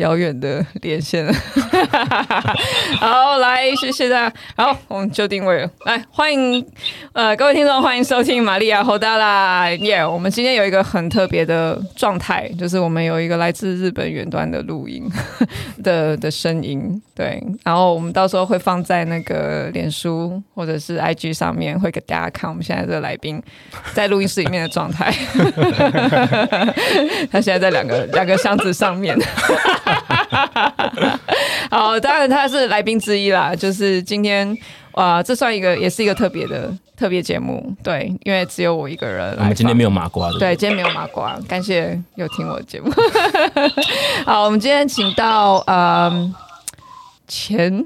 遥远的连线了。好，来，谢谢大家。好，我们就定位了。来，欢迎呃各位听众，欢迎收听玛利亚侯大啦耶！我们今天有一个很特别的状态，就是我们有一个来自日本远端的录音 的的声音。对，然后我们到时候会放在那个脸书或者是 IG 上面，会给大家看我们现在这个来宾在录音室里面的状态。他现在在两个两个箱子上面。好，当然他是来宾之一啦。就是今天哇，这算一个，也是一个特别的特别节目。对，因为只有我一个人。我们今天没有麻瓜的。对，今天没有麻瓜。感谢有听我的节目。好，我们今天请到嗯前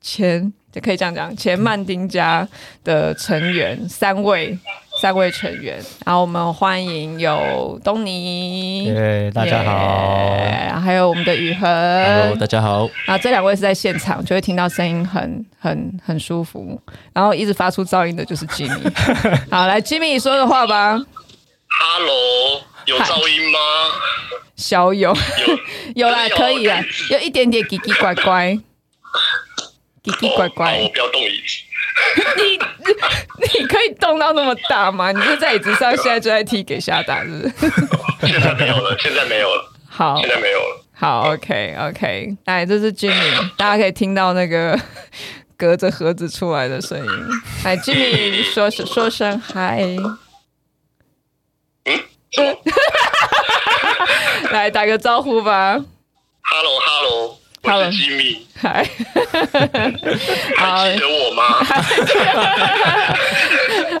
前就可以这样讲，前曼丁家的成员三位。三位成员，然后我们欢迎有东尼，耶，大家好，还有我们的宇恒，Hello，大家好。啊，这两位是在现场，就会听到声音很很很舒服，然后一直发出噪音的就是 Jimmy。好，来 Jimmy 说的话吧。Hello，有噪音吗？小 有，有，有啦，可以啦，有一点点奇奇怪怪，奇奇怪怪。我不要动椅子。你你可以动到那么大吗？你就在椅子上，现在就在踢给下打，是不是？现在没有了，现在没有了。好，现在没有了。好，OK OK。来，这是 Jimmy，大家可以听到那个 隔着盒子出来的声音。来，Jimmy 说说声嗨。嗯。来打个招呼吧。Hello，Hello。我是吉米，还记得我吗？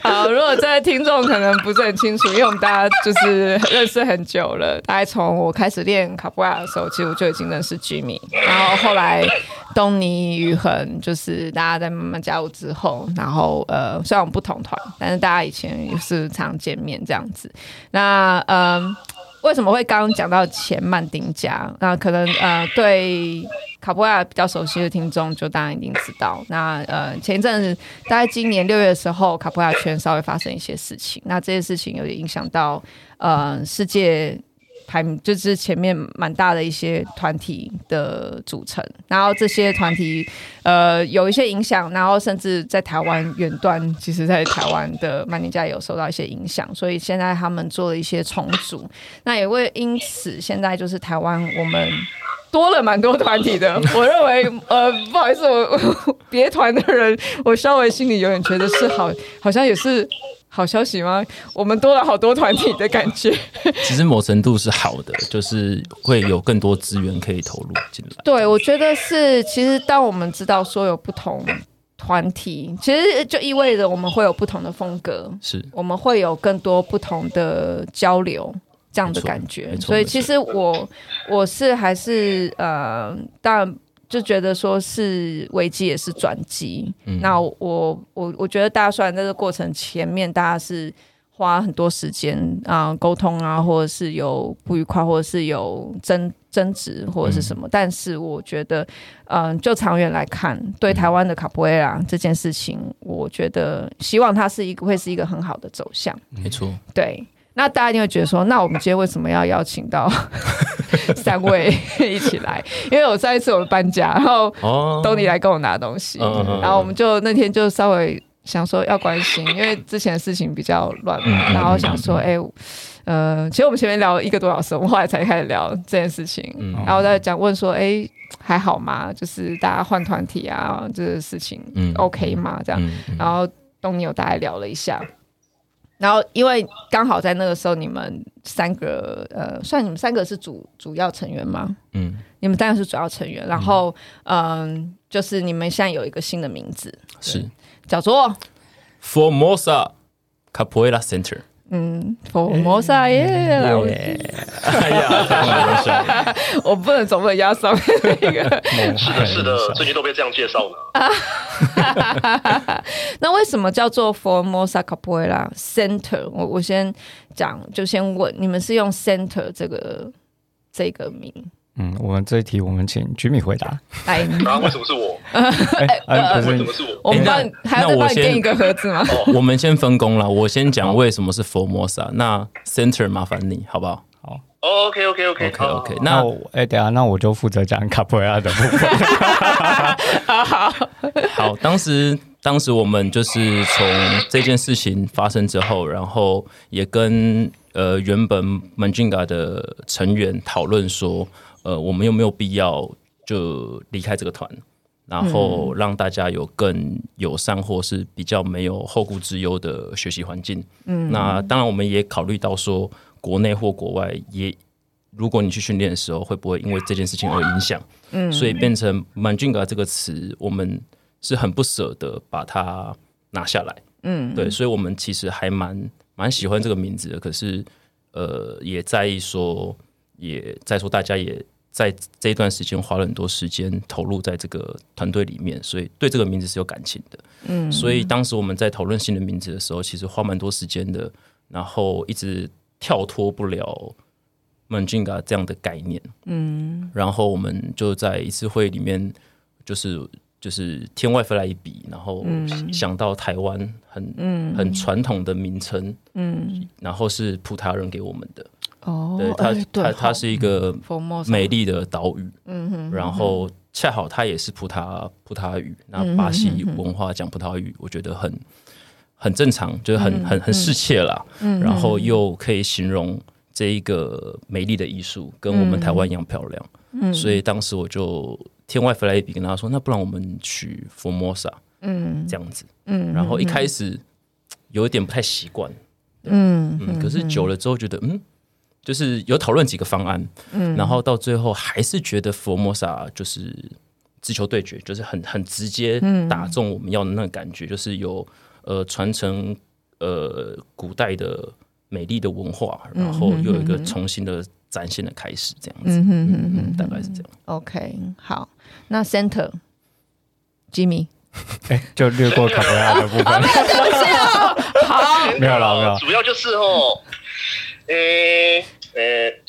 好，如果这位听众可能不是很清楚，因为我们大家就是认识很久了，大概从我开始练卡布拉的时候，其实我就已经认识吉米。然后后来东尼、宇恒，就是大家在慢慢加入之后，然后呃，虽然我们不同团，但是大家以前也是常见面这样子。那嗯。呃为什么会刚刚讲到前曼丁家？那可能呃，对卡布亚比较熟悉的听众就当然已经知道。那呃，前一阵子大概今年六月的时候，卡布亚圈稍微发生一些事情，那这些事情有点影响到呃世界。排名就是前面蛮大的一些团体的组成，然后这些团体呃有一些影响，然后甚至在台湾远端，其实在台湾的曼尼家也有受到一些影响，所以现在他们做了一些重组，那也会因此现在就是台湾我们多了蛮多团体的，我认为呃不好意思，我 别团的人，我稍微心里有点觉得是好，好像也是。好消息吗？我们多了好多团体的感觉。其实某程度是好的，就是会有更多资源可以投入进来。对，我觉得是。其实当我们知道说有不同团体，其实就意味着我们会有不同的风格，是我们会有更多不同的交流这样的感觉。所以其实我我是还是呃，当然。就觉得说是危机也是转机，嗯、那我我我觉得大家虽然在这个过程前面大家是花很多时间啊沟通啊，或者是有不愉快，或者是有争争执或者是什么，嗯、但是我觉得，嗯、呃，就长远来看，对台湾的卡布埃拉这件事情，我觉得希望它是一个会是一个很好的走向，没错，对。那大家一定会觉得说，那我们今天为什么要邀请到 三位一起来？因为我上一次我们搬家，然后东尼来跟我拿东西，然后我们就那天就稍微想说要关心，因为之前的事情比较乱嘛，然后想说，哎，呃，其实我们前面聊了一个多小时，我们后来才开始聊这件事情，然后再讲问说，哎，还好吗？就是大家换团体啊，这个事情嗯 OK 吗？这样，然后东尼有大概聊了一下。然后，因为刚好在那个时候，你们三个呃，算你们三个是主主要成员吗？嗯，你们当然是主要成员。然后，嗯、呃，就是你们现在有一个新的名字，是叫做 Formosa Capoeira Center。嗯，佛摩萨耶，来我，哎呀，我不能总不能压上面那个，是的，是的，最近都被这样介绍了。那为什么叫做 Formosa Capoeira Center？我我先讲，就先问你们是用 Center 这个这个名？嗯，我们这一题我们请 Jimmy 回答。哎，那为什么是我？哎，为什么是我？我们帮还要再给一个盒子吗？我们先分工了，我先讲为什么是 Formosa，那 Center 麻烦你好不好？好，OK OK OK OK OK，那哎，等下，那我就负责讲卡普亚的部分。好，好，当时当时我们就是从这件事情发生之后，然后也跟呃原本 Majinga 的成员讨论说，呃，我们有没有必要就离开这个团，然后让大家有更友善或是比较没有后顾之忧的学习环境。嗯，那当然我们也考虑到说。国内或国外也，如果你去训练的时候，会不会因为这件事情而影响？嗯，所以变成 Majinga 这个词，我们是很不舍得把它拿下来。嗯，对，所以我们其实还蛮蛮喜欢这个名字的。可是，呃，也在意说，也再说，大家也在这一段时间花了很多时间投入在这个团队里面，所以对这个名字是有感情的。嗯，所以当时我们在讨论新的名字的时候，其实花蛮多时间的，然后一直。跳脱不了 Majinga 这样的概念，嗯，然后我们就在一次会里面，就是就是天外飞来一笔，然后想到台湾很、嗯、很传统的名称，嗯，然后是葡萄牙人给我们的，哦，对，它、它它是一个美丽的岛屿，嗯哼，然后恰好它也是葡萄葡萄牙语，那巴西文化讲葡萄牙语，我觉得很。很正常，就是很很很适切啦，嗯。嗯、然后又可以形容这一个美丽的艺术，跟我们台湾一样漂亮，嗯、所以当时我就天外飞来一笔，跟他说：“那不然我们取 Formosa，嗯，这样子，嗯，然后一开始有一点不太习惯，嗯嗯，可是久了之后觉得，嗯，就是有讨论几个方案，嗯，然后到最后还是觉得 Formosa 就是直球对决，就是很很直接打中我们要的那个感觉，就是有。呃，传承呃古代的美丽的文化，然后又有一个重新的展现的开始，这样子，嗯嗯嗯，大概是这样。OK，好，那 Center Jimmy，哎，就略过卡普亚的部分，没有对不起哦，好，没有了，没有，主要就是哦，诶诶，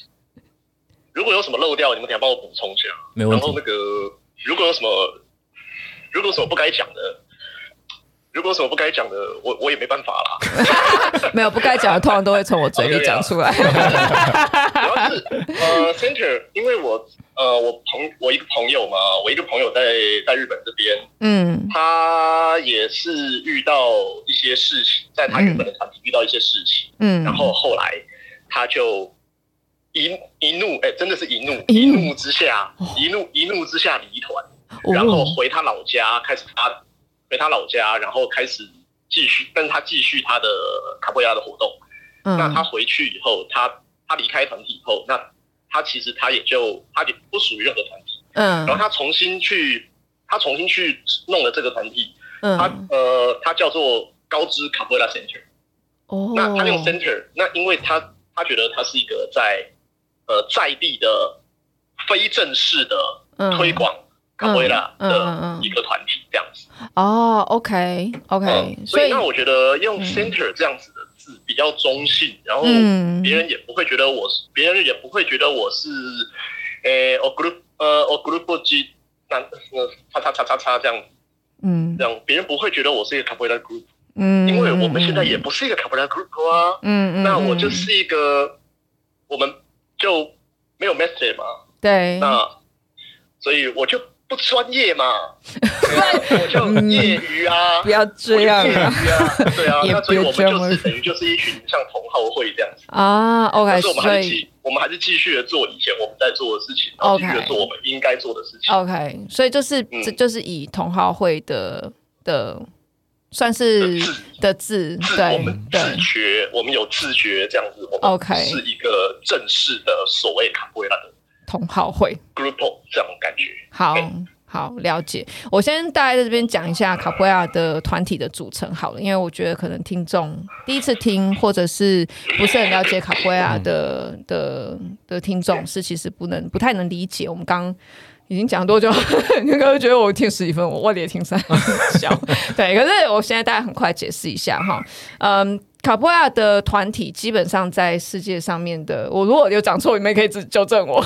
如果有什么漏掉，你们等下帮我补充一下，没问题。然后那个如果有什么，如果有什么不该讲的。如果有什么不该讲的，我我也没办法啦。没有不该讲的，通常都会从我嘴里讲出来。主要是呃，Center，因为我呃，我朋我一个朋友嘛，我一个朋友在在日本这边，嗯，他也是遇到一些事情，在他原本的团体遇到一些事情，嗯，然后后来他就一一怒，哎、欸，真的是一怒一怒之下，一怒一怒之下离团，然后回他老家开始他。回他老家，然后开始继续，跟他继续他的卡布亚的活动。嗯、那他回去以后，他他离开团体以后，那他其实他也就他也不属于任何团体。嗯，然后他重新去，他重新去弄了这个团体。嗯，他呃，他叫做高知卡布拉 Center。哦，那他用 Center，那因为他他觉得他是一个在呃在地的非正式的推广。嗯卡布拉的一个团体这样子。哦，OK OK，所以那我觉得用 center 这样子的字比较中性，然后别人也不会觉得我是，别人也不会觉得我是，诶，o group，呃，o group G，那那叉叉叉叉叉这样，嗯，这样别人不会觉得我是一个卡布拉 group，嗯，因为我们现在也不是一个卡布拉 group 啊，嗯嗯，那我就是一个，我们就没有 message 嘛，对，那所以我就。不专业嘛，我就业余啊，不要这样啊，对啊，那所以我们就是等于就是一群像同好会这样子啊。OK，所以我们还是继我们还是继续的做以前我们在做的事情，然后继续的做我们应该做的事情。OK，所以就是这就是以同好会的的算是的字，对，我们自觉，我们有自觉这样子。OK，是一个正式的所谓卡布瑞拉的。同好会 group 这种感觉，好好了解。我先大概在这边讲一下卡普亚的团体的组成好了，因为我觉得可能听众第一次听或者是不是很了解卡普亚的的的听众是其实不能不太能理解。我们刚已经讲多久？你刚刚觉得我听十几分，我我也听三 小对。可是我现在大概很快解释一下哈，嗯。卡普亚的团体基本上在世界上面的，我如果有讲错，你们可以纠纠正我。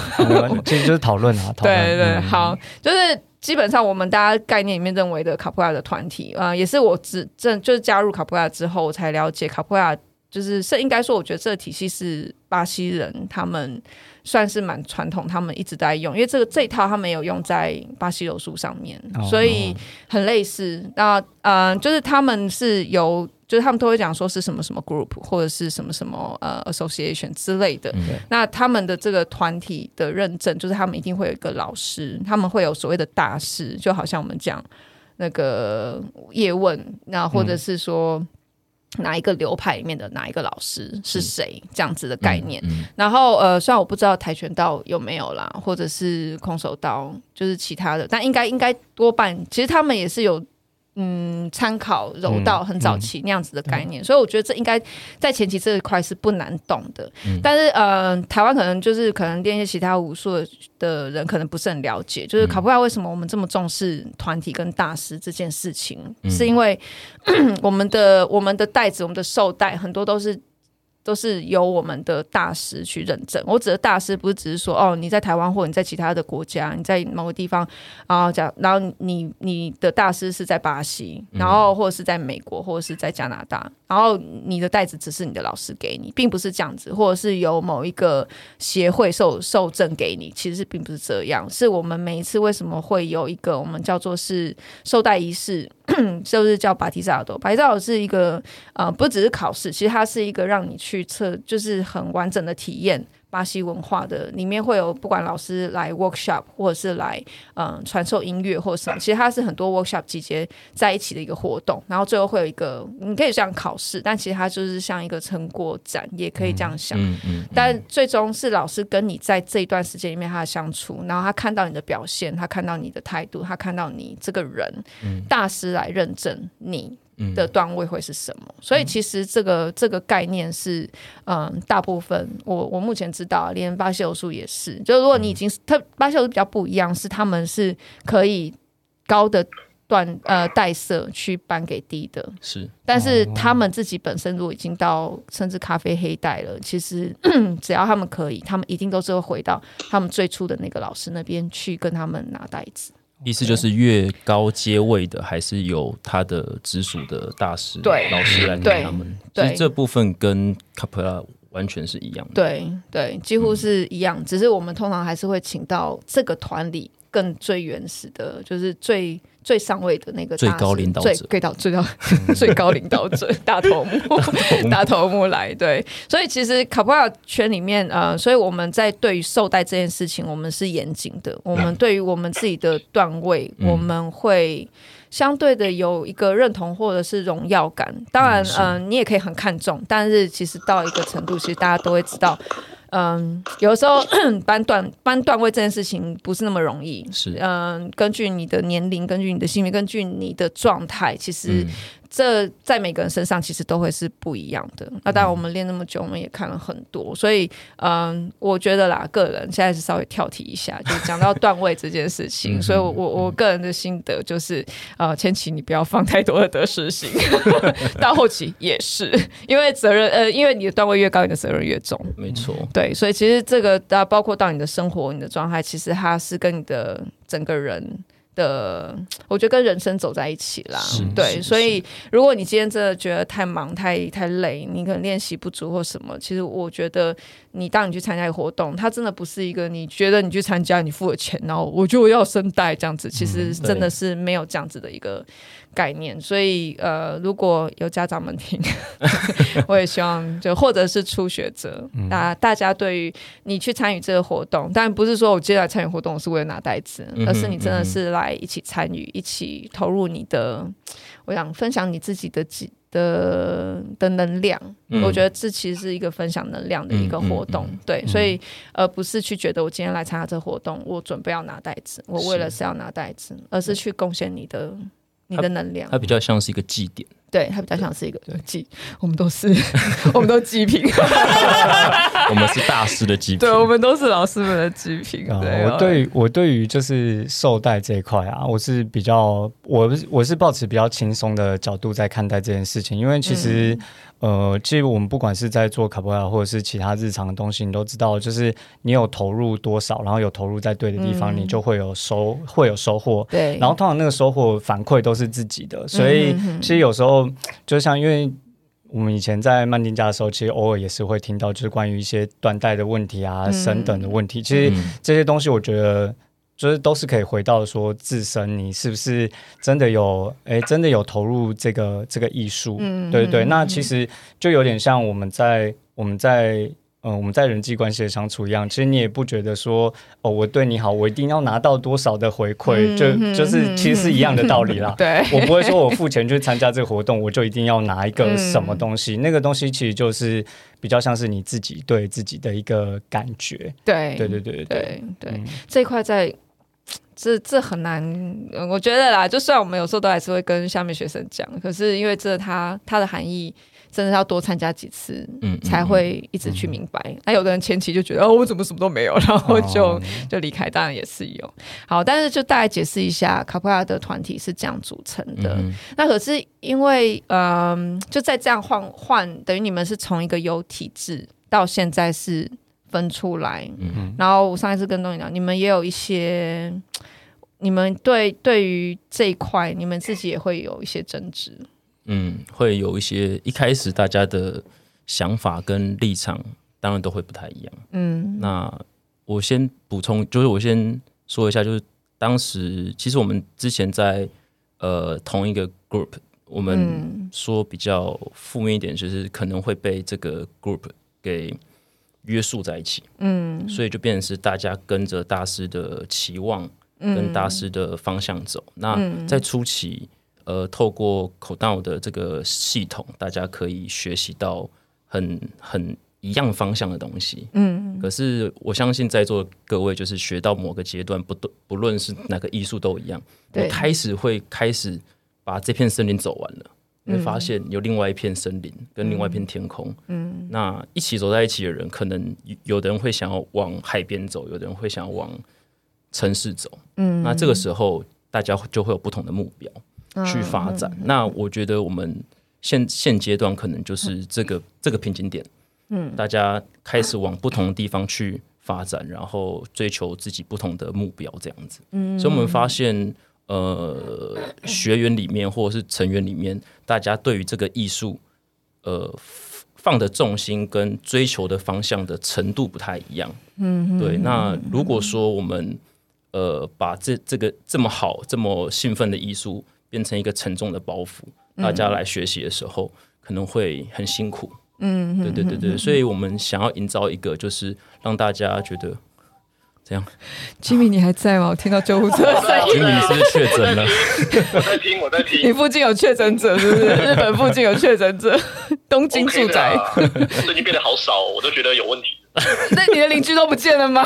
其实就是讨论啊，对对对，嗯、好，就是基本上我们大家概念里面认为的卡普亚的团体啊、呃，也是我只正就是加入卡普亚之后，我才了解卡普亚就是是应该说，我觉得这个体系是巴西人他们算是蛮传统，他们一直在用，因为这个这一套他们有用在巴西柔术上面，哦、所以很类似。那嗯、呃，就是他们是由，就是他们都会讲说是什么什么 group 或者是什么什么呃 association 之类的。嗯、那他们的这个团体的认证，就是他们一定会有一个老师，他们会有所谓的大师，就好像我们讲那个叶问，那或者是说。嗯哪一个流派里面的哪一个老师是谁？这样子的概念。嗯嗯、然后呃，虽然我不知道跆拳道有没有啦，或者是空手道，就是其他的，但应该应该多半，其实他们也是有。嗯，参考柔道很早期那样子的概念，所以我觉得这应该在前期这一块是不难懂的。嗯、但是呃，台湾可能就是可能练一些其他武术的人可能不是很了解，就是考不到为什么我们这么重视团体跟大师这件事情，嗯、是因为 我们的我们的带子、我们的绶带很多都是。都是由我们的大师去认证。我指的大师不是只是说哦，你在台湾或者你在其他的国家，你在某个地方啊讲，然后你你的大师是在巴西，然后或者是在美国，或者是在加拿大，然后你的袋子只是你的老师给你，并不是这样子，或者是由某一个协会受受证给你，其实并不是这样。是我们每一次为什么会有一个我们叫做是受带仪式。就是叫巴提萨多，巴提萨多是一个呃，不只是考试，其实它是一个让你去测，就是很完整的体验。巴西文化的里面会有不管老师来 workshop 或者是来嗯传授音乐或者什么，其实它是很多 workshop 集结在一起的一个活动，然后最后会有一个你可以这样考试，但其实它就是像一个成果展，也可以这样想。嗯嗯嗯、但最终是老师跟你在这一段时间里面他的相处，然后他看到你的表现，他看到你的态度，他看到你这个人，嗯、大师来认证你。的段位会是什么？所以其实这个这个概念是，嗯，大部分我我目前知道，连巴西柔术也是。就如果你已经特巴西柔术比较不一样，是他们是可以高的段呃带色去颁给低的，是。但是他们自己本身如果已经到甚至咖啡黑带了，其实 只要他们可以，他们一定都是会回到他们最初的那个老师那边去跟他们拿袋子。意思就是越高阶位的，还是有他的直属的大师、对老师来给他们。其实这部分跟卡普拉完全是一样的。对对，几乎是一样，嗯、只是我们通常还是会请到这个团里更最原始的，就是最。最上位的那个 最高领导者，最到最高最高领导者大头目大头目来对，所以其实卡普拉圈里面呃，所以我们在对于受带这件事情，我们是严谨的。我们对于我们自己的段位，嗯、我们会相对的有一个认同或者是荣耀感。当然，嗯、呃，你也可以很看重，但是其实到一个程度，其实大家都会知道。嗯，有的时候 搬段搬段位这件事情不是那么容易。是，嗯，根据你的年龄，根据你的性别，根据你的状态，其实。嗯这在每个人身上其实都会是不一样的。那当然，我们练那么久，我们也看了很多，所以嗯，我觉得啦，个人现在是稍微跳题一下，就讲到段位这件事情。所以我我我个人的心得就是，呃，前期你不要放太多的得失心，到后期也是，因为责任呃，因为你的段位越高，你的责任越重。没错，对，所以其实这个啊，包括到你的生活、你的状态，其实它是跟你的整个人。的，我觉得跟人生走在一起啦，对，所以如果你今天真的觉得太忙、太太累，你可能练习不足或什么，其实我觉得你当你去参加一个活动，它真的不是一个你觉得你去参加，你付了钱，然后我就要声带这样子，其实真的是没有这样子的一个概念。所以呃，如果有家长们听，我也希望就或者是初学者，那、嗯、大家对于你去参与这个活动，当然不是说我接下来参与活动是为了拿袋子，而是你真的是来。一起参与，一起投入你的，我想分享你自己的几的的能量。嗯、我觉得这其实是一个分享能量的一个活动，对，所以而不是去觉得我今天来参加这个活动，我准备要拿袋子，我为了是要拿袋子，而是去贡献你的你的能量。它比较像是一个祭典。对，它比较像是一个祭，我们都是，我们都祭品，我们是大师的祭品，对，我们都是老师们的祭品。对，我对我对于就是受带这一块啊，我是比较，我我是抱持比较轻松的角度在看待这件事情，因为其实。嗯呃，其实我们不管是在做卡布拉或者是其他日常的东西，你都知道，就是你有投入多少，然后有投入在对的地方，嗯、你就会有收，会有收获。对，然后通常那个收获反馈都是自己的，所以其实有时候就像因为。我们以前在曼丁家的时候，其实偶尔也是会听到，就是关于一些断代的问题啊、升等的问题。其实这些东西，我觉得就是都是可以回到说自身，你是不是真的有哎，真的有投入这个这个艺术？嗯，对对。那其实就有点像我们在我们在。嗯，我们在人际关系的相处一样，其实你也不觉得说哦，我对你好，我一定要拿到多少的回馈，嗯、就就是其实是一样的道理啦。对，我不会说我付钱去参加这个活动，我就一定要拿一个什么东西，嗯、那个东西其实就是比较像是你自己对自己的一个感觉。对，对对对对对对，嗯、这一块在这这很难，我觉得啦，就算我们有时候都还是会跟下面学生讲，可是因为这它它的含义。真的要多参加几次，嗯，才会一直去明白。那、嗯嗯嗯、有的人前期就觉得哦，我怎么什么都没有，然后就、哦、就离开，当然也是有。好，但是就大概解释一下，卡普亚的团体是这样组成的。嗯、那可是因为，嗯、呃，就在这样换换，等于你们是从一个有体制到现在是分出来。嗯嗯。然后我上一次跟东尼讲，你们也有一些，你们对对于这一块，你们自己也会有一些争执。嗯，会有一些一开始大家的想法跟立场，当然都会不太一样。嗯，那我先补充，就是我先说一下，就是当时其实我们之前在呃同一个 group，我们说比较负面一点，就是可能会被这个 group 给约束在一起。嗯，所以就变成是大家跟着大师的期望跟大师的方向走。嗯，那在初期。呃，透过 Codao 的这个系统，大家可以学习到很很一样方向的东西。嗯，可是我相信在座各位，就是学到某个阶段，不不论是哪个艺术都一样，对，开始会开始把这片森林走完了，你会发现有另外一片森林跟另外一片天空。嗯，那一起走在一起的人，可能有的人会想要往海边走，有的人会想要往城市走。嗯，那这个时候大家就会有不同的目标。去发展，嗯、那我觉得我们现现阶段可能就是这个、嗯、这个瓶颈点，嗯，大家开始往不同的地方去发展，然后追求自己不同的目标，这样子，嗯，所以我们发现，呃，学员里面或者是成员里面，大家对于这个艺术，呃，放的重心跟追求的方向的程度不太一样，嗯，对。那如果说我们，呃，把这这个这么好、这么兴奋的艺术，变成一个沉重的包袱，大家来学习的时候、嗯、可能会很辛苦。嗯，对对对对，所以我们想要营造一个，就是让大家觉得这样。吉米，你还在吗？我听到救护车声音。吉米，你是不是确诊了？我在听，我在听。你附近有确诊者是不是？日本附近有确诊者，东京住宅。最近变得好少，我都觉得有问题。那你的邻居都不见了吗？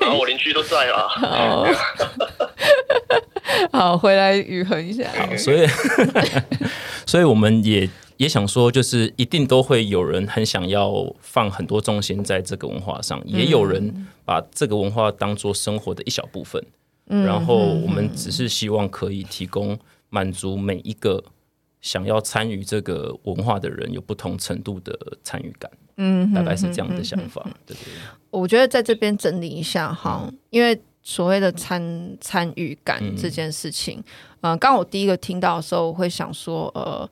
然 后我邻居都在啊。好，好，回来宇恒一下。好，所以，所以我们也也想说，就是一定都会有人很想要放很多重心在这个文化上，也有人把这个文化当做生活的一小部分。嗯，然后我们只是希望可以提供满足每一个想要参与这个文化的人有不同程度的参与感。嗯，大概是这样的想法。对对，我觉得在这边整理一下哈，嗯、因为所谓的参参与感这件事情，嗯，刚、呃、我第一个听到的时候，我会想说，呃，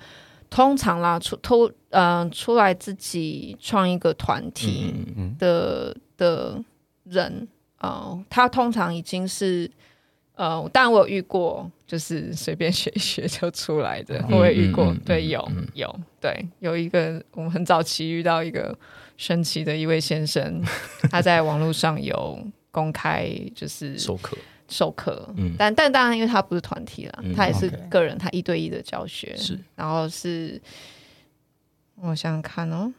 通常啦，出偷，嗯、呃，出来自己创一个团体的、嗯、的人，呃，他通常已经是。呃，当然我有遇过，就是随便学一学就出来的，我也遇过，对，有、嗯、有，对，有一个我们很早期遇到一个神奇的一位先生，他在网络上有公开就是授课。授课，嗯，但但当然因为他不是团体了，嗯、他也是个人，他一对一的教学。是，然后是，我想想看哦。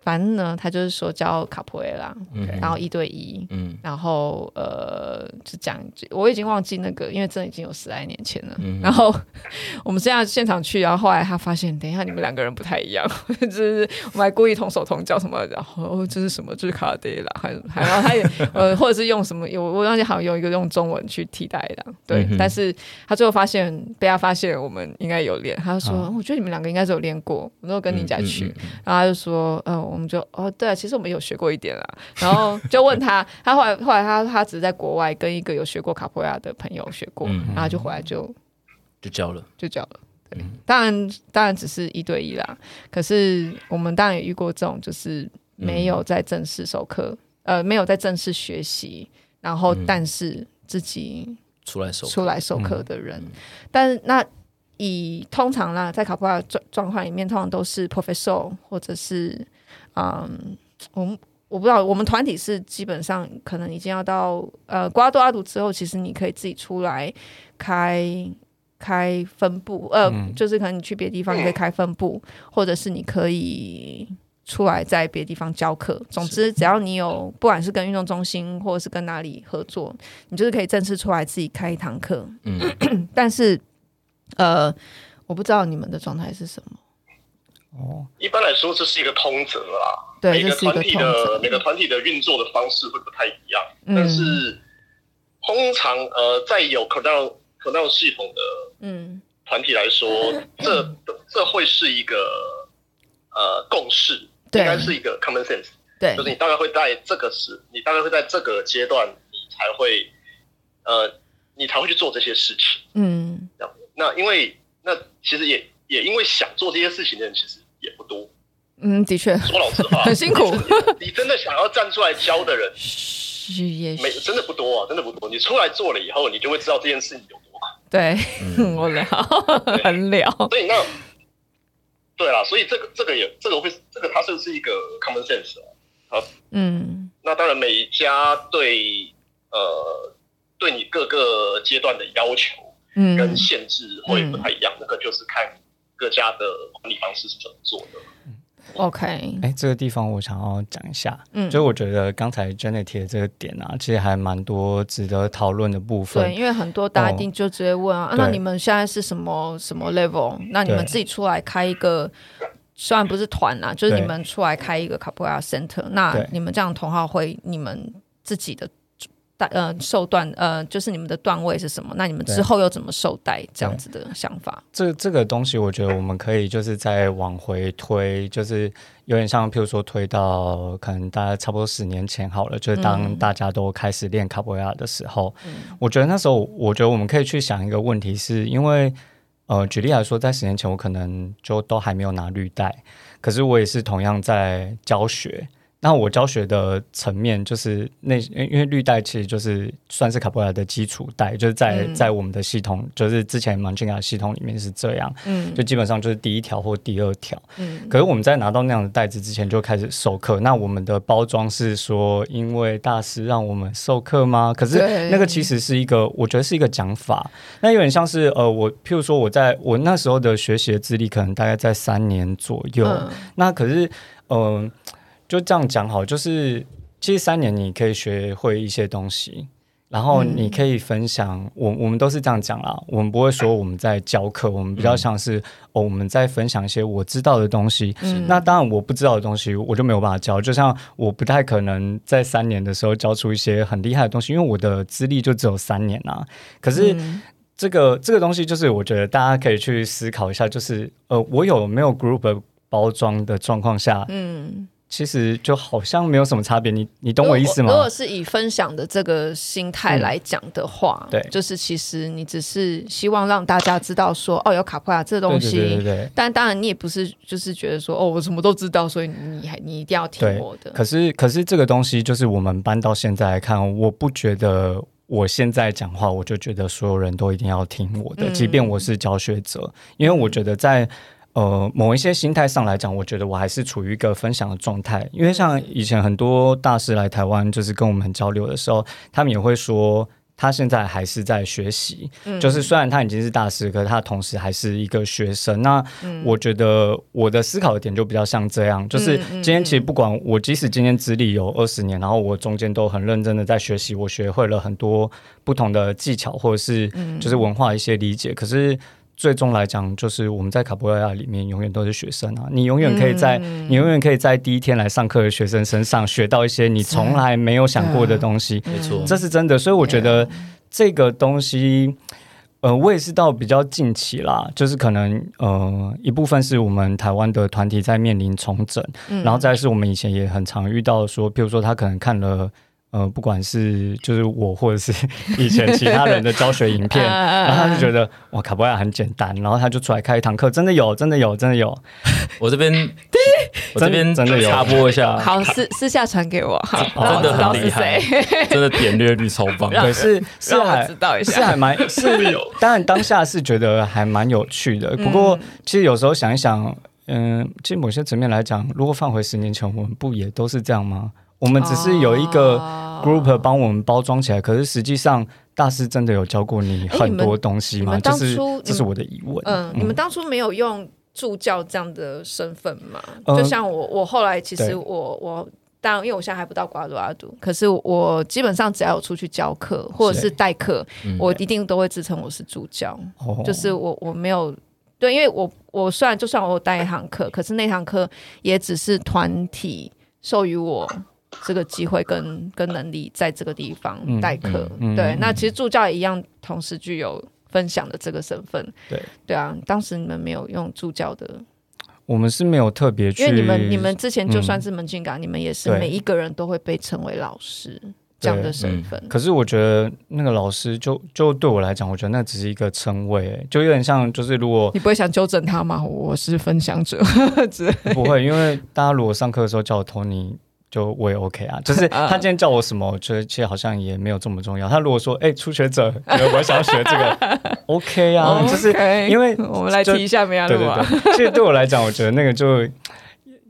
反正呢，他就是说教卡普埃拉，然后一对一，嗯、然后呃，就讲，我已经忘记那个，因为真的已经有十来年前了。嗯、然后我们这样现场去，然后后来他发现，等一下你们两个人不太一样，就是我们还故意同手同脚什么，然后这是什么？就是卡德拉，还还然后他也呃，或者是用什么？有我忘记好像用一个用中文去替代的，对。嗯、但是他最后发现，被他发现我们应该有练，他就说，哦、我觉得你们两个应该是有练过，我都跟你家去，然后他就说，呃。我们就哦，对啊，其实我们有学过一点啦。然后就问他，他后来后来他他只是在国外跟一个有学过卡普亚的朋友学过，嗯、然后就回来就就教了，就教了。对，当然当然只是一对一啦。可是我们当然也遇过这种，就是没有在正式授课，嗯、呃，没有在正式学习，然后但是自己出来授出来授课的人。嗯、但是那以通常啦，在卡普拉状状况里面，通常都是 professor 或者是嗯，我们。我不知道，我们团体是基本上可能已经要到呃，瓜多阿图之后，其实你可以自己出来开开分部，呃，嗯、就是可能你去别的地方，你可以开分部，或者是你可以出来在别的地方教课。总之，只要你有不管是跟运动中心或者是跟哪里合作，你就是可以正式出来自己开一堂课。嗯，但是呃，我不知道你们的状态是什么。哦，一般来说这是一个通则啦。对，每个团体的每个团体的运作的方式会不太一样，嗯、但是通常呃，在有 Cardano Cardano 系统的嗯。团体来说，嗯、这这会是一个呃共识，对。应该是一个 common sense，对，就是你大概会在这个时，你大概会在这个阶段，你才会呃，你才会去做这些事情，嗯，这样。那因为那其实也也因为想做这些事情的人其实也不多。嗯，的确，说老实话，很辛苦。你真的想要站出来教的人，也没真的不多啊，真的不多。你出来做了以后，你就会知道这件事情有多难。对，嗯、我聊 很聊。所以那，对啦，所以这个这个也这个会这个它是不是一个 common sense 啊？好，嗯，那当然每一家对呃对你各个阶段的要求，嗯，跟限制会不太一样。那、嗯、个就是看各家的管理方式是怎么做的。OK，哎，这个地方我想要讲一下，嗯，就我觉得刚才 Jenny 提的这个点啊，其实还蛮多值得讨论的部分。对，因为很多大家一定就直接问啊，哦、啊那你们现在是什么什么 level？那你们自己出来开一个，虽然不是团啊，就是你们出来开一个 Capoeira Center，那你们这样同好会，你们自己的。呃，受段呃，就是你们的段位是什么？那你们之后又怎么受带这样子的想法？这这个东西，我觉得我们可以就是再往回推，就是有点像，譬如说推到可能大概差不多十年前好了，就是当大家都开始练卡波亚的时候，嗯、我觉得那时候，我觉得我们可以去想一个问题是，是因为呃，举例来说，在十年前我可能就都还没有拿绿带，可是我也是同样在教学。那我教学的层面就是那，因为绿带其实就是算是卡波拉的基础带，就是在、嗯、在我们的系统，就是之前 Manchinga 系统里面是这样，嗯，就基本上就是第一条或第二条，嗯，可是我们在拿到那样的袋子之前就开始授课，那我们的包装是说，因为大师让我们授课吗？可是那个其实是一个，我觉得是一个讲法，那有点像是呃，我譬如说我在我那时候的学习的资历可能大概在三年左右，嗯、那可是嗯。呃就这样讲好，就是其实三年你可以学会一些东西，然后你可以分享。嗯、我我们都是这样讲啦，我们不会说我们在教课，我们比较像是、嗯、哦我们在分享一些我知道的东西。嗯、那当然我不知道的东西，我就没有办法教。就像我不太可能在三年的时候教出一些很厉害的东西，因为我的资历就只有三年啊。可是这个、嗯、这个东西，就是我觉得大家可以去思考一下，就是呃，我有没有 group 包装的状况下，嗯。其实就好像没有什么差别，你你懂我意思吗？如果是以分享的这个心态来讲的话，嗯、对，就是其实你只是希望让大家知道说，哦，有卡普拉这东西，对但当然你也不是就是觉得说，哦，我什么都知道，所以你还你一定要听我的。可是可是这个东西就是我们搬到现在来看，我不觉得我现在讲话，我就觉得所有人都一定要听我的，嗯、即便我是教学者，因为我觉得在。呃，某一些心态上来讲，我觉得我还是处于一个分享的状态。因为像以前很多大师来台湾，就是跟我们交流的时候，他们也会说，他现在还是在学习。嗯、就是虽然他已经是大师，可是他同时还是一个学生。那我觉得我的思考的点就比较像这样，就是今天其实不管我，即使今天资历有二十年，然后我中间都很认真的在学习，我学会了很多不同的技巧，或者是就是文化一些理解，可是。最终来讲，就是我们在卡波亚里面永远都是学生啊！你永远可以在、嗯、你永远可以在第一天来上课的学生身上学到一些你从来没有想过的东西。没错，这是真的。所以我觉得这个东西，呃，我也是到比较近期啦，就是可能呃一部分是我们台湾的团体在面临重整，嗯、然后再是我们以前也很常遇到说，譬如说他可能看了。呃，不管是就是我或者是以前其他人的教学影片，然后他就觉得哇，卡布亚很简单，然后他就出来开一堂课，真的有，真的有，真的有。我这边，我这边真的有插播一下，好私私下传给我，真的很厉害，真的点阅率超棒。可是是还知道一下，是还蛮是，当然当下是觉得还蛮有趣的。不过其实有时候想一想，嗯，其实某些层面来讲，如果放回十年前，我们不也都是这样吗？我们只是有一个 group 帮我们包装起来，可是实际上大师真的有教过你很多东西吗？就是这是我的疑问。嗯，你们当初没有用助教这样的身份吗？就像我，我后来其实我我当然因为我现在还不到瓜多阿杜，可是我基本上只要有出去教课或者是代课，我一定都会自称我是助教。就是我我没有对，因为我我虽然就算我有带一堂课，可是那堂课也只是团体授予我。这个机会跟跟能力在这个地方代课，嗯嗯嗯、对，那其实助教也一样，同时具有分享的这个身份，对对啊。当时你们没有用助教的，我们是没有特别去，因为你们你们之前就算是门禁岗，嗯、你们也是每一个人都会被称为老师。这样的身份，可是我觉得那个老师就就对我来讲，我觉得那只是一个称谓，就有点像，就是如果你不会想纠正他吗？我是分享者，不会，因为大家如果上课的时候叫我 Tony。就我也 OK 啊，就是他今天叫我什么，我觉得其实好像也没有这么重要。他如果说，哎、欸，初学者，我想要学这个，OK 啊，就是因为 我们来提一下没啊？对对对，其实对我来讲，我觉得那个就，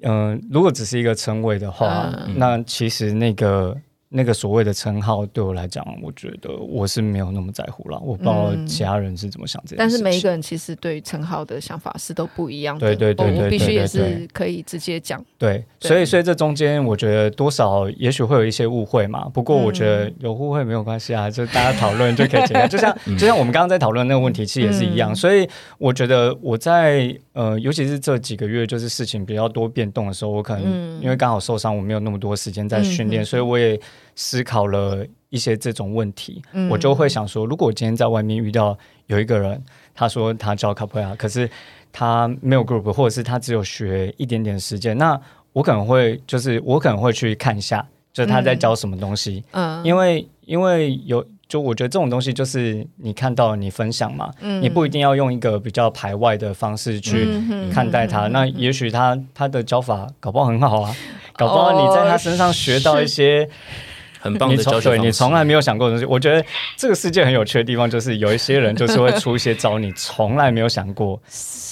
嗯、呃，如果只是一个称谓的话，嗯、那其实那个。那个所谓的称号对我来讲，我觉得我是没有那么在乎了。我不知道其他人是怎么想这件事情。但是每一个人其实对称号的想法是都不一样的。对对对对，我必须也是可以直接讲。对，所以所以这中间我觉得多少也许会有一些误会嘛。不过我觉得有误会没有关系啊，就大家讨论就可以解决。就像就像我们刚刚在讨论那个问题，其实也是一样。所以我觉得我在呃，尤其是这几个月，就是事情比较多变动的时候，我可能因为刚好受伤，我没有那么多时间在训练，所以我也。思考了一些这种问题，嗯、我就会想说，如果我今天在外面遇到有一个人，他说他教卡普亚，可是他没有 group，或者是他只有学一点点时间，那我可能会就是我可能会去看一下，就是他在教什么东西，嗯，因为因为有就我觉得这种东西就是你看到你分享嘛，嗯，你不一定要用一个比较排外的方式去看待他，嗯、那也许他他的教法搞不好很好啊，搞不好你在他身上学到一些。哦很棒的教学，你从来没有想过的东西。我觉得这个世界很有趣的地方，就是有一些人就是会出一些招，你从来没有想过，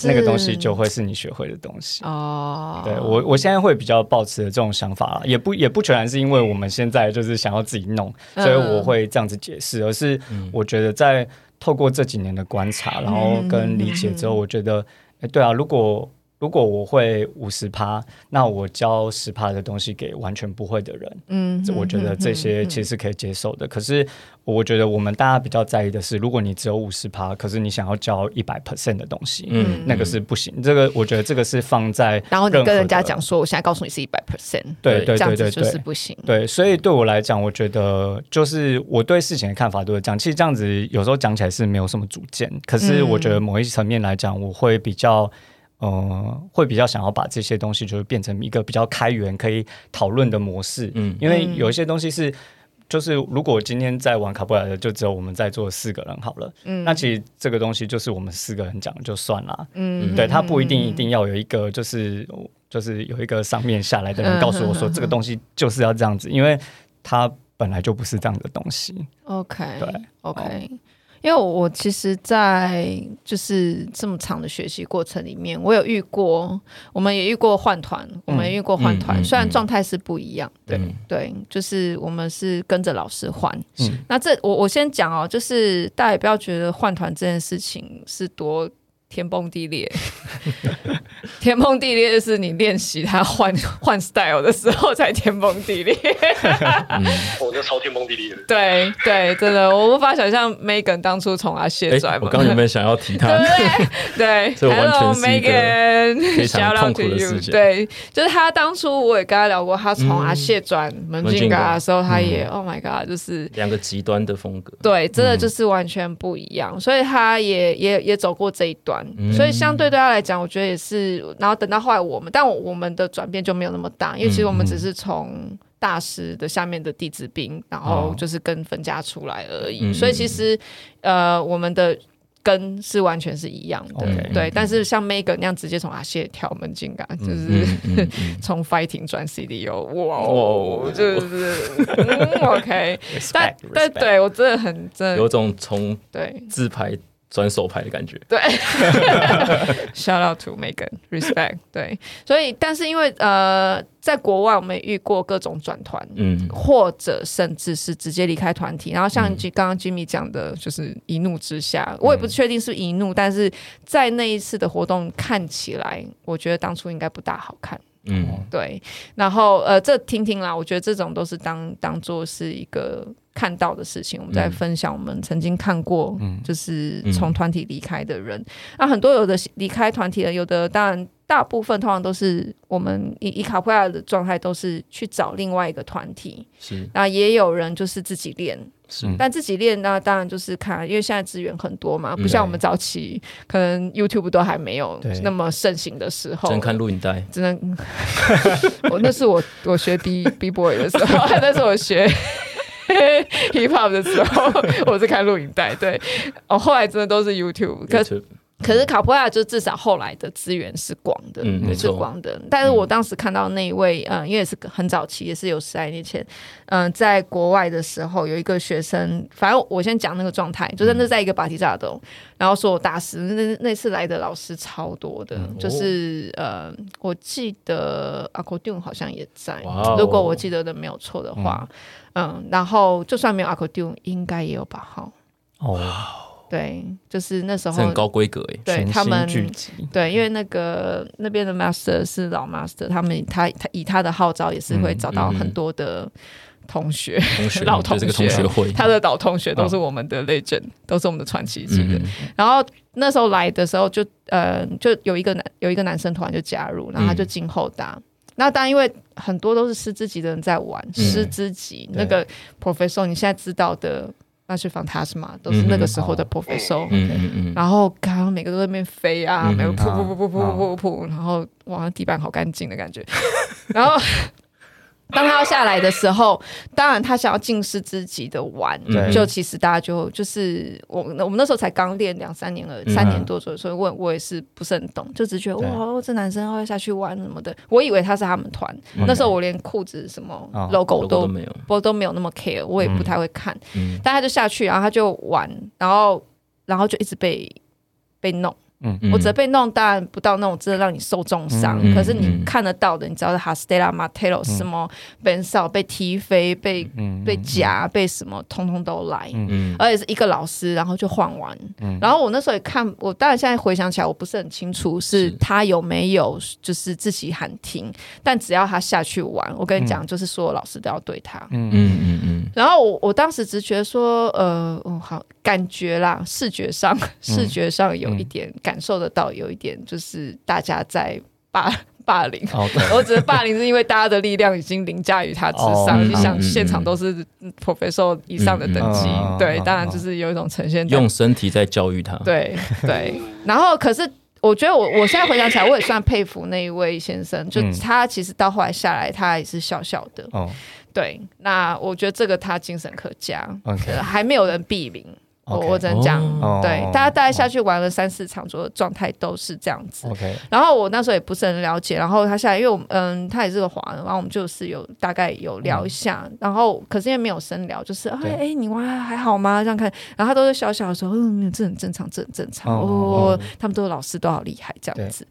那个东西就会是你学会的东西。哦，对我，我现在会比较抱持的这种想法，也不也不全然是因为我们现在就是想要自己弄，所以我会这样子解释，而是我觉得在透过这几年的观察，然后跟理解之后，我觉得，哎，对啊，如果。如果我会五十趴，那我教十趴的东西给完全不会的人，嗯，我觉得这些其实是可以接受的。可是我觉得我们大家比较在意的是，如果你只有五十趴，可是你想要教一百 percent 的东西，嗯，那个是不行。这个我觉得这个是放在然后你跟人家讲说，我现在告诉你是一百 percent，对对对对对，就是不行。对，所以对我来讲，我觉得就是我对事情的看法都是这样。其实这样子有时候讲起来是没有什么主见，可是我觉得某一层面来讲，我会比较。呃，会比较想要把这些东西，就是变成一个比较开源可以讨论的模式。嗯，因为有一些东西是，就是如果今天在玩卡布莱的，就只有我们在座四个人好了。嗯，那其实这个东西就是我们四个人讲就算了。嗯，对，他不一定一定要有一个，就是就是有一个上面下来的人告诉我说，这个东西就是要这样子，因为他本来就不是这样的东西。OK，对，OK。因为我其实，在就是这么长的学习过程里面，我有遇过，我们也遇过换团，我们也遇过换团，虽然状态是不一样，对对，就是我们是跟着老师换。那这我我先讲哦，就是大家也不要觉得换团这件事情是多。天崩地裂，天崩地裂是你练习他换 换 style 的时候才天崩地裂。我觉得超天崩地裂的。对对，真的，我无法想象 Megan 当初从阿谢转。我刚有没有想要提他，对对，Hello Megan，非常痛苦的事情。对，就是他当初我也跟他聊过，他从阿谢转门禁嘎的时候，他也 Oh my God，就是两个极端的风格。对，真的就是完全不一样，所以他也也也走过这一段。所以相对对他来讲，我觉得也是。然后等到后来我们，但我们的转变就没有那么大，因为其实我们只是从。大师的下面的弟子兵，然后就是跟分家出来而已。嗯、所以其实呃，我们的。根是完全是一样的，okay, 对。嗯、但是像 Megan 那样直接从阿谢跳门进啊，嗯、就是从、嗯、fighting 转 CDO，哇哦，就是 OK。但但对我真的很真的有种从对自拍。转手牌的感觉，对，Shout out to Megan, respect，对，所以但是因为呃，在国外我们遇过各种转团，嗯，或者甚至是直接离开团体，然后像刚刚 Jimmy 讲的，就是一怒之下，嗯、我也不确定是一怒，但是在那一次的活动看起来，我觉得当初应该不大好看，嗯，对，然后呃，这听听啦，我觉得这种都是当当做是一个。看到的事情，我们在分享。我们曾经看过，就是从团体离开的人。那、嗯嗯啊、很多有的离开团体的，有的当然大部分通常都是我们以以卡普亚的状态，都是去找另外一个团体。是，那也有人就是自己练。是，但自己练那当然就是看，因为现在资源很多嘛，不像我们早期可能 YouTube 都还没有那么盛行的时候。只能看录影带，只能。我那是我我学 B B Boy 的时候，那是我学。Hip Hop 的时候，我是看录影带，对，哦，后来真的都是 YouTube。可 YouTube 可是卡普亚就至少后来的资源是广的，嗯，是广的。但是我当时看到那一位，嗯、呃，因为是很早期，也是有十来年前，嗯、呃，在国外的时候，有一个学生，反正我先讲那个状态，就是那在一个巴提扎洞，然后说我大师，那那次来的老师超多的，嗯、就是呃，我记得阿科丁好像也在，哦、如果我记得的没有错的话。嗯嗯，然后就算没有阿克丢，应该也有八号。哦，对，就是那时候很高规格哎，对他们，对，因为那个那边的 master 是老 master，他们他他以他的号召也是会找到很多的同学，同学 老同学，同学会，他的老同学都是我们的 legend，都是我们的传奇级的。然后那时候来的时候就，就呃，就有一个男有一个男生突然就加入，然后他就进后搭。那当然，因为很多都是师资级的人在玩，师资级那个 professor，你现在知道的那是 Fantasma 都是那个时候的 professor，然后刚刚每个都在那边飞啊，每个噗噗噗噗噗噗噗，然后哇，地板好干净的感觉，然后。当他要下来的时候，当然他想要进师资级的玩，对。就其实大家就就是我我们那时候才刚练两三年了，嗯、三年多左右，所以我我也是不是很懂，就只觉得哇，这男生要下去玩什么的，我以为他是他们团。那时候我连裤子什么 logo 都没有，我都没有那么 care，我也不太会看。嗯、但他就下去，然后他就玩，然后然后就一直被被弄。嗯，我责备弄，当然不到那种真的让你受重伤。嗯、可是你看得到的，你知道是 Hastela Matelo 什么 Benso 被踢飞、被、嗯、被夹、被什么，通通都来。嗯、而且是一个老师，然后就换完。嗯、然后我那时候也看，我当然现在回想起来，我不是很清楚是他有没有就是自己喊停。但只要他下去玩，我跟你讲，就是所有老师都要对他。嗯嗯嗯嗯。然后我我当时只觉得说，呃，哦好，感觉啦，视觉上视觉上有一点。感受得到有一点，就是大家在霸 霸凌。我只是霸凌是因为大家的力量已经凌驾于他之上，你想、oh, 现场都是 professor 以上的等级，对，当然就是有一种呈现。用身体在教育他。对对。然后，可是我觉得我我现在回想起来，我也算佩服那一位先生，就他其实到后来下来，他也是笑笑的。哦。对，那我觉得这个他精神可嘉。还没有人避名。我我只能讲，oh. 对，大家大概下去玩了三四场，左右状态都是这样子。然后我那时候也不是很了解，然后他下来，因为我们嗯，他也是个华人，然后我们就是有大概有聊一下，嗯、然后可是因为没有深聊，就是哎哎，你玩还好吗？这样看，然后他都是小小的时候，嗯，这很正常，这很正常。Oh. 哦，他们都是老师都好厉害这样子。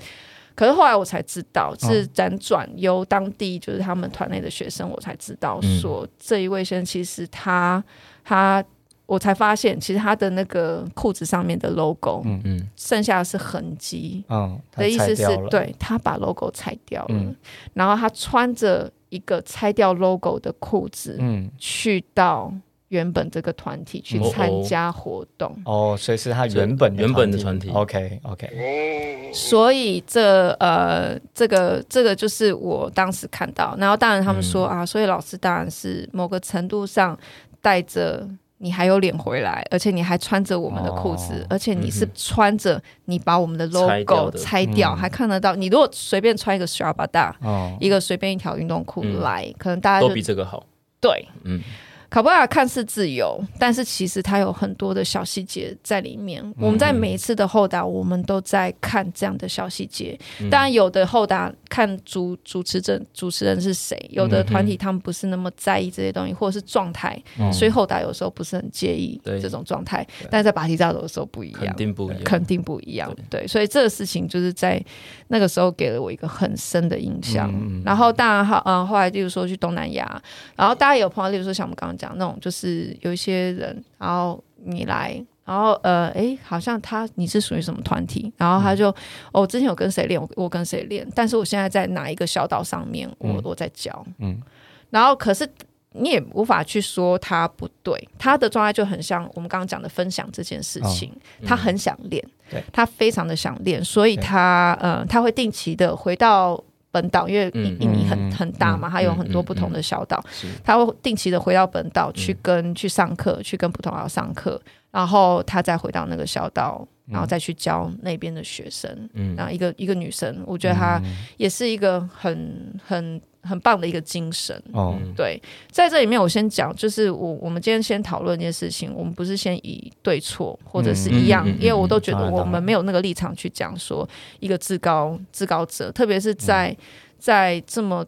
可是后来我才知道，是辗转由当地就是他们团内的学生，我才知道说、嗯、这一位先生其实他他。我才发现，其实他的那个裤子上面的 logo，嗯。嗯，剩下的是痕迹，嗯，的意思是对他把 logo 拆掉了，嗯，然后他穿着一个拆掉 logo 的裤子，嗯，去到原本这个团体去参加活动，哦，所以是他原本原本的团体，OK OK，所以这呃，这个这个就是我当时看到，然后当然他们说啊，所以老师当然是某个程度上带着。你还有脸回来，而且你还穿着我们的裤子，哦、而且你是穿着你把我们的 logo 拆掉，还看得到。你如果随便穿一个 Shabada，、哦、一个随便一条运动裤来，嗯、可能大家就都比这个好。对，嗯。卡布亚看似自由，但是其实它有很多的小细节在里面。嗯、我们在每一次的后打，我们都在看这样的小细节。嗯、当然，有的后打看主主持人主持人是谁，有的团体他们不是那么在意这些东西，或者是状态，嗯、所以后打有时候不是很介意这种状态。但是在巴提萨的时候不一样，肯定不一样，肯定不一样。对，对，所以这个事情就是在那个时候给了我一个很深的印象。嗯、然后当然，好，嗯，后来例如说去东南亚，然后大家有朋友，例如说像我们刚刚。讲那种就是有一些人，然后你来，然后呃，哎，好像他你是属于什么团体？然后他就，嗯、哦，我之前有跟谁练，我我跟谁练，但是我现在在哪一个小岛上面，我、嗯、我在教，嗯，然后可是你也无法去说他不对，他的状态就很像我们刚刚讲的分享这件事情，哦。嗯、他很想练，对。他非常的想练，所以他对。呃他会定期的回到。本岛，因为印尼很很大嘛，它有很多不同的小岛，他会定期的回到本岛去跟去上课，去跟葡萄牙上课，然后他再回到那个小岛，然后再去教那边的学生。嗯，然后一个一个女生，我觉得她也是一个很很很棒的一个精神。哦，对，在这里面我先讲，就是我我们今天先讨论一件事情，我们不是先以对错或者是一样，因为我都觉得我们没有那个立场去讲说一个至高至高者，特别是在在这么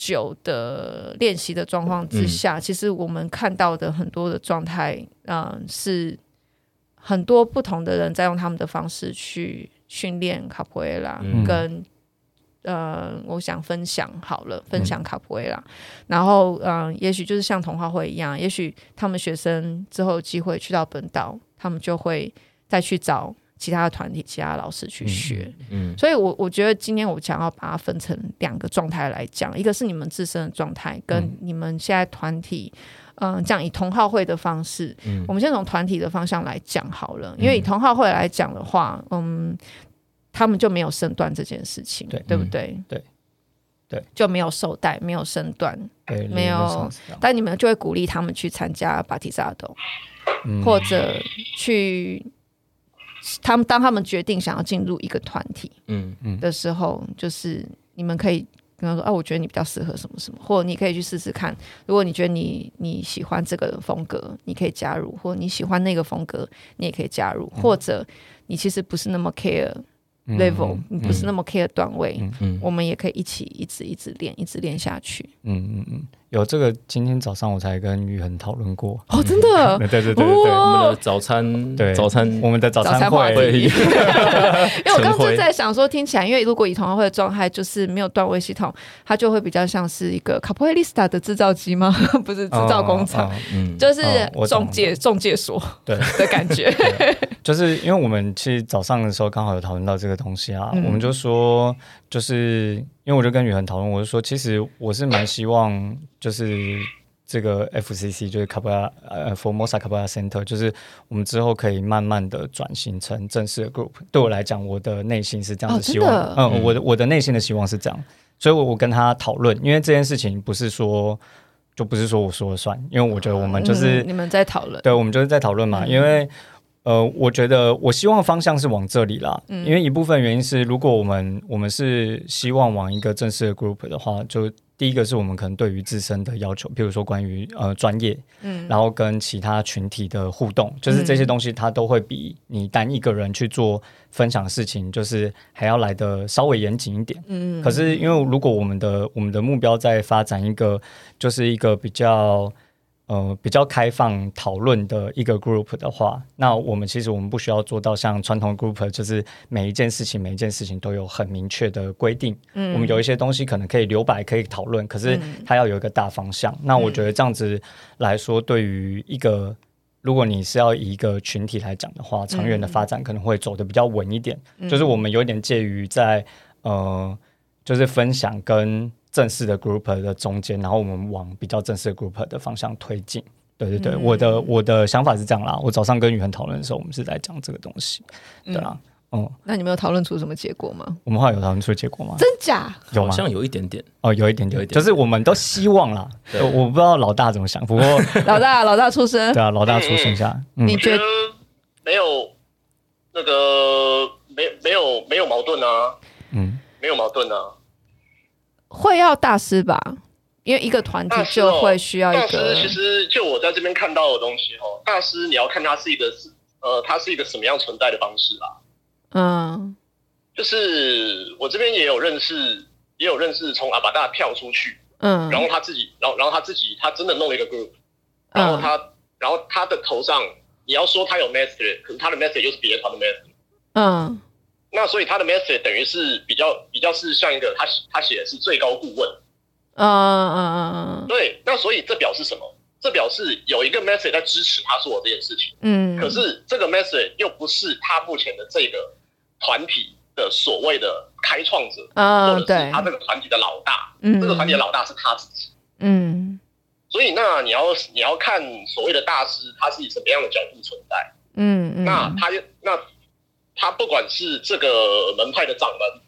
久的练习的状况之下，其实我们看到的很多的状态，嗯，是很多不同的人在用他们的方式去训练卡普埃拉跟。呃，我想分享好了，分享卡普埃拉，嗯、然后嗯、呃，也许就是像童话会一样，也许他们学生之后有机会去到本岛，他们就会再去找其他的团体、其他的老师去学。嗯，嗯所以我我觉得今天我想要把它分成两个状态来讲，一个是你们自身的状态，跟你们现在团体，嗯、呃，这样以同好会的方式，嗯，我们先从团体的方向来讲好了，因为以同好会来讲的话，嗯。他们就没有身段这件事情，对，对不对？嗯、对，对，就没有綬带，没有身段，对没有。但你们就会鼓励他们去参加巴提萨斗，嗯、或者去他们当他们决定想要进入一个团体，嗯嗯的时候，嗯、就是你们可以跟他说：“啊，我觉得你比较适合什么什么，或者你可以去试试看。如果你觉得你你喜欢这个风格，你可以加入；或者你喜欢那个风格，你也可以加入；或者你其实不是那么 care。” level，你不是那么 care 段位，嗯嗯、我们也可以一起一直一直练，一直练下去。嗯嗯嗯。有这个，今天早上我才跟玉恒讨论过。哦，真的，对对对对，我们的早餐，对早餐，我们的早餐会，因为我刚刚就 在想说，听起来，因为如果以同好会的状态，就是没有段位系统，它就会比较像是一个卡普埃利斯塔的制造机吗？不是制造工厂，嗯，就是中介中介所对。的感觉，就是因为我们其实早上的时候刚好有讨论到这个东西啊，我们就说就是。因为我就跟宇恒讨论，我就说，其实我是蛮希望，就是这个 FCC，就是 Capoeira 呃 Formosa Capoeira Center，就是我们之后可以慢慢的转型成正式的 group。对我来讲，我的内心是这样子希望，哦、嗯，我的我的内心的希望是这样，所以我我跟他讨论，因为这件事情不是说就不是说我说了算，因为我觉得我们就是、嗯、你们在讨论，对，我们就是在讨论嘛，嗯、因为。呃，我觉得我希望方向是往这里啦，嗯、因为一部分原因是，如果我们我们是希望往一个正式的 group 的话，就第一个是我们可能对于自身的要求，比如说关于呃专业，嗯，然后跟其他群体的互动，就是这些东西它都会比你单一个人去做分享的事情，就是还要来得稍微严谨一点，嗯。可是因为如果我们的我们的目标在发展一个，就是一个比较。呃，比较开放讨论的一个 group 的话，那我们其实我们不需要做到像传统 group，就是每一件事情每一件事情都有很明确的规定。嗯，我们有一些东西可能可以留白，可以讨论，可是它要有一个大方向。嗯、那我觉得这样子来说，对于一个如果你是要以一个群体来讲的话，长远的发展可能会走得比较稳一点。嗯、就是我们有点介于在呃，就是分享跟。正式的 group 的中间，然后我们往比较正式的 group 的方向推进。对对对，嗯、我的我的想法是这样啦。我早上跟宇恒讨论的时候，我们是在讲这个东西，对啊。哦，那你们有讨论出什么结果吗？我们后来有讨论出结果吗？真假？有吗？好像有一点点哦，有一点点，有一点点就是我们都希望啦。我不知道老大怎么想，不过 老大老大出生，对啊，老大出生下，嗯、你觉得没有那个没没有没有矛盾啊？嗯，没有矛盾啊？会要大师吧？因为一个团体就会需要一个。大师其实就我在这边看到的东西哦，大师你要看他是一个是呃，他是一个什么样存在的方式啦。嗯，就是我这边也有认识，也有认识从阿巴大跳出去，嗯，然后他自己，然后然后他自己，他真的弄了一个 group，然后他，嗯、然后他的头上你要说他有 master，可是他的 master 又是别的团的 master，嗯，那所以他的 master 等于是比较比较是像一个他他写的是最高顾问。嗯嗯嗯嗯，对，那所以这表示什么？这表示有一个 message 在支持他做的这件事情。嗯，可是这个 message 又不是他目前的这个团体的所谓的开创者，或者是他这个团体的老大。嗯，这个团体的老大是他自己。嗯，所以那你要你要看所谓的大师，他是以什么样的角度存在？嗯嗯，那他又那他不管是这个门派的掌门。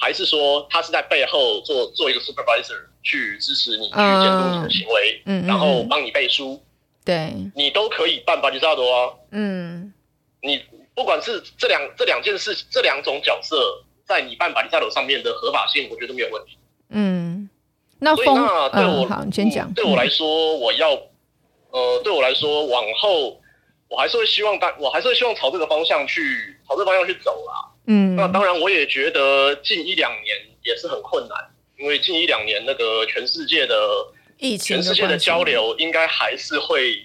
还是说他是在背后做做一个 supervisor 去支持你，去监督你的行为，嗯，然后帮你背书，对，你都可以办巴吉萨多啊，嗯，你不管是这两这两件事，这两种角色在你办巴吉萨多上面的合法性，我觉得没有问题，嗯，那所以那对我，好，你先讲，对我来说，我要，呃，对我来说，往后我还是会希望大，我还是会希望朝这个方向去，朝这个方向去走啦。嗯，那当然，我也觉得近一两年也是很困难，因为近一两年那个全世界的疫情，全世界的交流应该还是会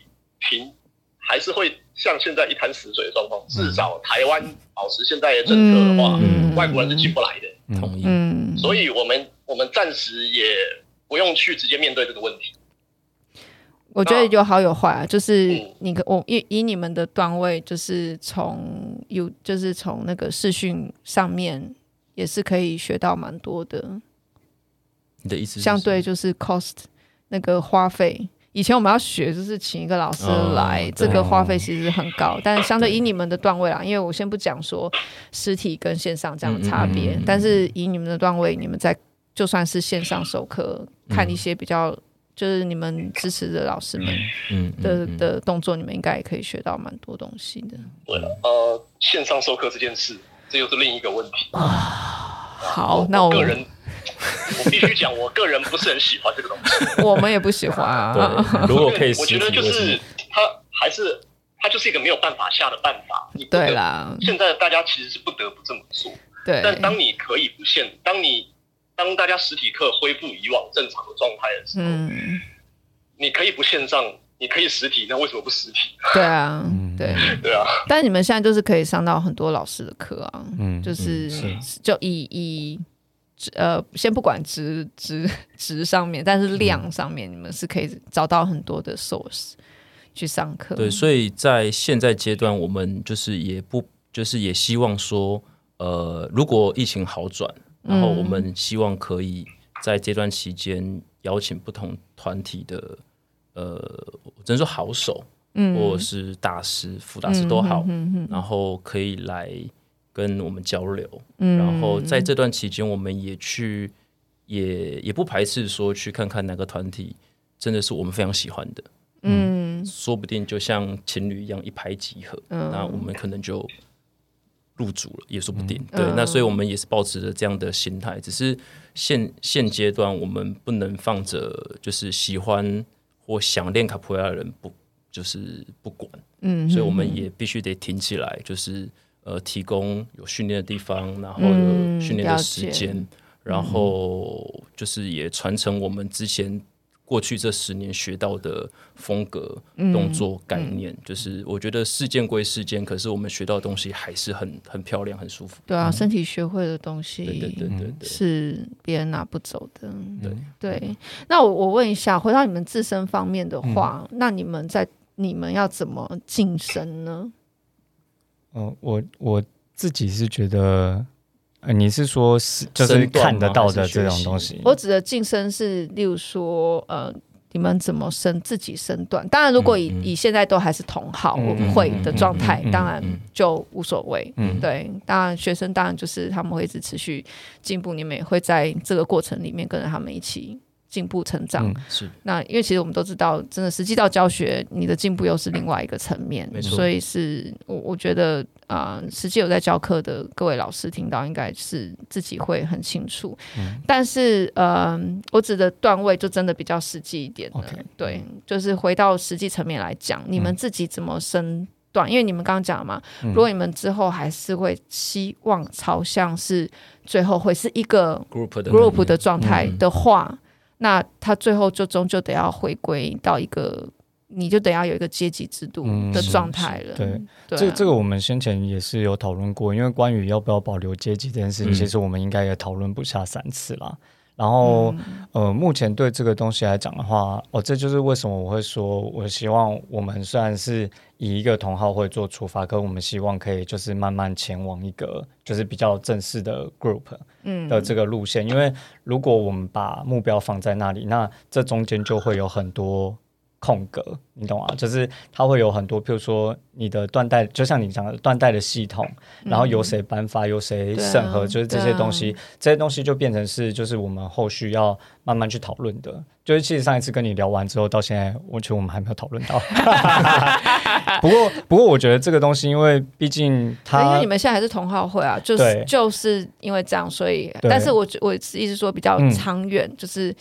停，还是会像现在一潭死水的状况。至少台湾保持现在的政策的话，嗯、外国人是进不来的。同意。嗯，所以我们我们暂时也不用去直接面对这个问题。我觉得有好有坏啊，就是你跟我以以你们的段位，就是从有就是从那个视讯上面也是可以学到蛮多的。你的意思是相对就是 cost 那个花费，以前我们要学就是请一个老师来，这个花费其实很高，但相对以你们的段位啦，因为我先不讲说实体跟线上这样的差别，但是以你们的段位，你们在就算是线上授课看一些比较。就是你们支持的老师们的嗯的的动作，你们应该也可以学到蛮多东西的。对，呃，线上授课这件事，这又是另一个问题啊。好，那我个人，我必须讲，我个人不是很喜欢这个东西。我们也不喜欢啊。如果可以，我觉得就是他还是他就是一个没有办法下的办法。对啦，现在大家其实是不得不这么做。对，但当你可以不限，当你。当大家实体课恢复以往正常的状态的时候，嗯，你可以不线上，你可以实体，那为什么不实体？对啊，对对啊。但你们现在就是可以上到很多老师的课啊，嗯，就是就以以呃，先不管值值值上面，但是量上面，你们是可以找到很多的 source 去上课。对，所以在现在阶段，我们就是也不就是也希望说，呃，如果疫情好转。然后我们希望可以在这段期间邀请不同团体的，呃，只能说好手，嗯，或者是大师、副大师都好，然后可以来跟我们交流。然后在这段期间，我们也去，也也不排斥说去看看哪个团体真的是我们非常喜欢的，嗯，说不定就像情侣一样一拍即合，那我们可能就。入主了也说不定，嗯、对，那所以我们也是保持着这样的心态，只是现现阶段我们不能放着就是喜欢或想练卡普亚的人不就是不管，嗯，所以我们也必须得挺起来，就是呃提供有训练的地方，然后有训练的时间，嗯、然后就是也传承我们之前。过去这十年学到的风格、动作、概念，嗯嗯、就是我觉得事件归事件，可是我们学到的东西还是很很漂亮、很舒服。对啊，身体学会的东西，对对对对对，是别人拿不走的。对对，那我我问一下，回到你们自身方面的话，嗯、那你们在你们要怎么晋升呢？嗯、呃，我我自己是觉得。呃，你是说是就是看得到的这种东西？我指的晋升是，例如说，呃，你们怎么升自己身段？当然，如果以、嗯、以现在都还是同好会的状态，当然就无所谓。嗯、对，当然学生当然就是他们会一直持续进步，你们也会在这个过程里面跟着他们一起。进步成长、嗯、是那，因为其实我们都知道，真的实际到教学，你的进步又是另外一个层面。没错，所以是我我觉得啊、呃，实际有在教课的各位老师听到，应该是自己会很清楚。嗯、但是呃，我指的段位就真的比较实际一点的。对，就是回到实际层面来讲，你们自己怎么升段？嗯、因为你们刚刚讲嘛，如果你们之后还是会希望朝向是最后会是一个 group 的 group 的状态的话。嗯那他最后就终究得要回归到一个，你就得要有一个阶级制度的状态了。嗯、对，这、啊、这个我们先前也是有讨论过，因为关于要不要保留阶级这件事情，嗯、其实我们应该也讨论不下三次啦。然后，嗯、呃，目前对这个东西来讲的话，哦，这就是为什么我会说，我希望我们虽然是以一个同好会做出发，可我们希望可以就是慢慢前往一个就是比较正式的 group 的这个路线。嗯、因为如果我们把目标放在那里，那这中间就会有很多。空格，你懂啊？就是它会有很多，譬如说你的断代，就像你讲的断代的系统，然后由谁颁发，由谁审核，就是这些东西，这些东西就变成是，就是我们后续要慢慢去讨论的。就是其实上一次跟你聊完之后，到现在，我觉得我们还没有讨论到。不过，不过我觉得这个东西，因为毕竟它，因为你们现在还是同号会啊，就是就是因为这样，所以，但是我我意思说比较长远，就是。